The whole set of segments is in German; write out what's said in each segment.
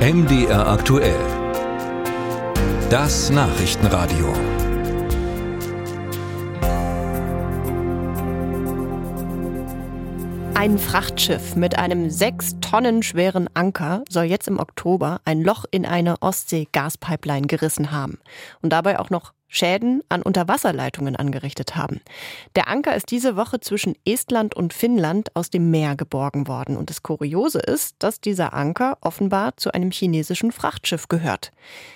MDR aktuell. Das Nachrichtenradio. Ein Frachtschiff mit einem sechs Tonnen schweren Anker soll jetzt im Oktober ein Loch in eine Ostsee-Gaspipeline gerissen haben und dabei auch noch Schäden an Unterwasserleitungen angerichtet haben. Der Anker ist diese Woche zwischen Estland und Finnland aus dem Meer geborgen worden. Und das Kuriose ist, dass dieser Anker offenbar zu einem chinesischen Frachtschiff gehört.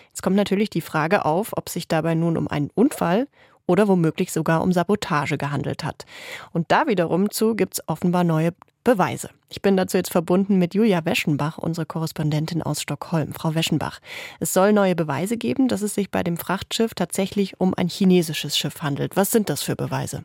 Jetzt kommt natürlich die Frage auf, ob sich dabei nun um einen Unfall oder womöglich sogar um Sabotage gehandelt hat. Und da wiederum zu gibt es offenbar neue Beweise. Ich bin dazu jetzt verbunden mit Julia Weschenbach, unsere Korrespondentin aus Stockholm. Frau Weschenbach, es soll neue Beweise geben, dass es sich bei dem Frachtschiff tatsächlich um ein chinesisches Schiff handelt. Was sind das für Beweise?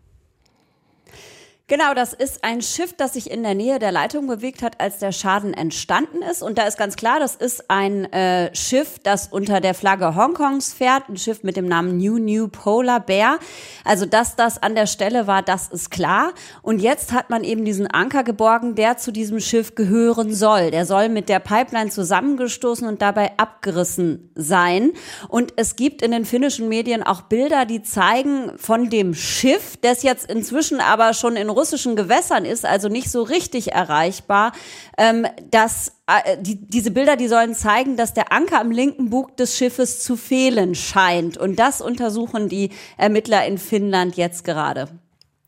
Genau, das ist ein Schiff, das sich in der Nähe der Leitung bewegt hat, als der Schaden entstanden ist. Und da ist ganz klar, das ist ein äh, Schiff, das unter der Flagge Hongkongs fährt, ein Schiff mit dem Namen New New Polar Bear. Also, dass das an der Stelle war, das ist klar. Und jetzt hat man eben diesen Anker geborgen, der zu diesem Schiff gehören soll. Der soll mit der Pipeline zusammengestoßen und dabei abgerissen sein. Und es gibt in den finnischen Medien auch Bilder, die zeigen von dem Schiff, das jetzt inzwischen aber schon in russischen Gewässern ist, also nicht so richtig erreichbar, ähm, dass äh, die, diese Bilder, die sollen zeigen, dass der Anker am linken Bug des Schiffes zu fehlen scheint. Und das untersuchen die Ermittler in Finnland jetzt gerade.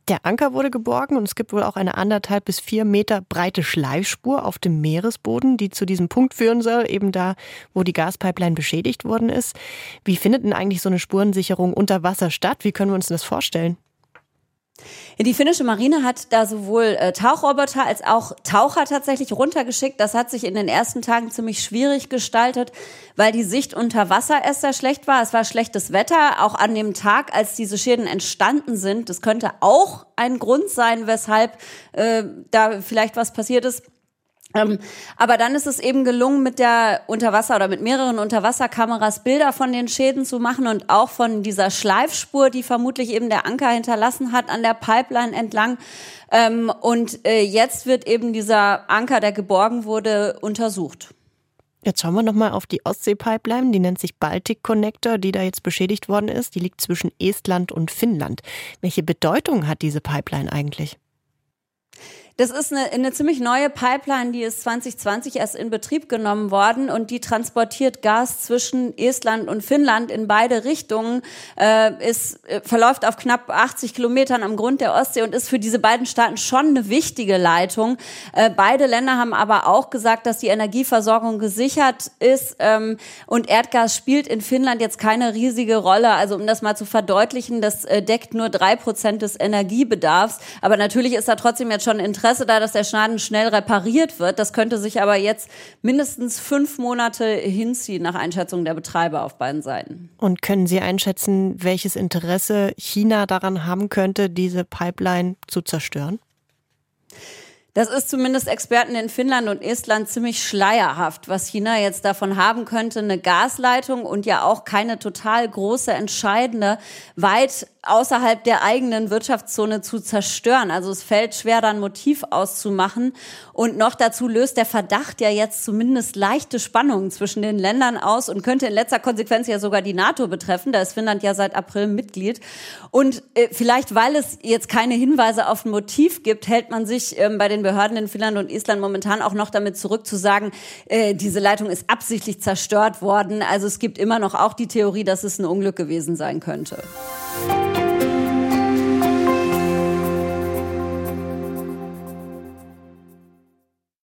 Der Anker wurde geborgen und es gibt wohl auch eine anderthalb bis vier Meter breite Schleifspur auf dem Meeresboden, die zu diesem Punkt führen soll, eben da, wo die Gaspipeline beschädigt worden ist. Wie findet denn eigentlich so eine Spurensicherung unter Wasser statt? Wie können wir uns das vorstellen? Die finnische Marine hat da sowohl äh, Tauchroboter als auch Taucher tatsächlich runtergeschickt. Das hat sich in den ersten Tagen ziemlich schwierig gestaltet, weil die Sicht unter Wasser erst sehr schlecht war. Es war schlechtes Wetter, auch an dem Tag, als diese Schäden entstanden sind. Das könnte auch ein Grund sein, weshalb äh, da vielleicht was passiert ist. Ähm, aber dann ist es eben gelungen, mit der Unterwasser oder mit mehreren Unterwasserkameras Bilder von den Schäden zu machen und auch von dieser Schleifspur, die vermutlich eben der Anker hinterlassen hat an der Pipeline entlang. Ähm, und äh, jetzt wird eben dieser Anker, der geborgen wurde, untersucht. Jetzt schauen wir nochmal auf die Ostsee-Pipeline, die nennt sich Baltic Connector, die da jetzt beschädigt worden ist. Die liegt zwischen Estland und Finnland. Welche Bedeutung hat diese Pipeline eigentlich? Das ist eine, eine ziemlich neue Pipeline, die ist 2020 erst in Betrieb genommen worden und die transportiert Gas zwischen Estland und Finnland in beide Richtungen. Äh, ist, äh, verläuft auf knapp 80 Kilometern am Grund der Ostsee und ist für diese beiden Staaten schon eine wichtige Leitung. Äh, beide Länder haben aber auch gesagt, dass die Energieversorgung gesichert ist ähm, und Erdgas spielt in Finnland jetzt keine riesige Rolle. Also um das mal zu verdeutlichen, das äh, deckt nur drei Prozent des Energiebedarfs. Aber natürlich ist da trotzdem jetzt schon Interesse Interesse da, dass der Schaden schnell repariert wird. Das könnte sich aber jetzt mindestens fünf Monate hinziehen nach Einschätzung der Betreiber auf beiden Seiten. Und können Sie einschätzen, welches Interesse China daran haben könnte, diese Pipeline zu zerstören? Das ist zumindest Experten in Finnland und Estland ziemlich schleierhaft, was China jetzt davon haben könnte, eine Gasleitung und ja auch keine total große, entscheidende, weit außerhalb der eigenen Wirtschaftszone zu zerstören. Also es fällt schwer, dann Motiv auszumachen. Und noch dazu löst der Verdacht ja jetzt zumindest leichte Spannungen zwischen den Ländern aus und könnte in letzter Konsequenz ja sogar die NATO betreffen. Da ist Finnland ja seit April Mitglied. Und äh, vielleicht, weil es jetzt keine Hinweise auf ein Motiv gibt, hält man sich ähm, bei den Behörden in Finnland und Estland momentan auch noch damit zurück zu sagen, äh, diese Leitung ist absichtlich zerstört worden. Also es gibt immer noch auch die Theorie, dass es ein Unglück gewesen sein könnte. Bye.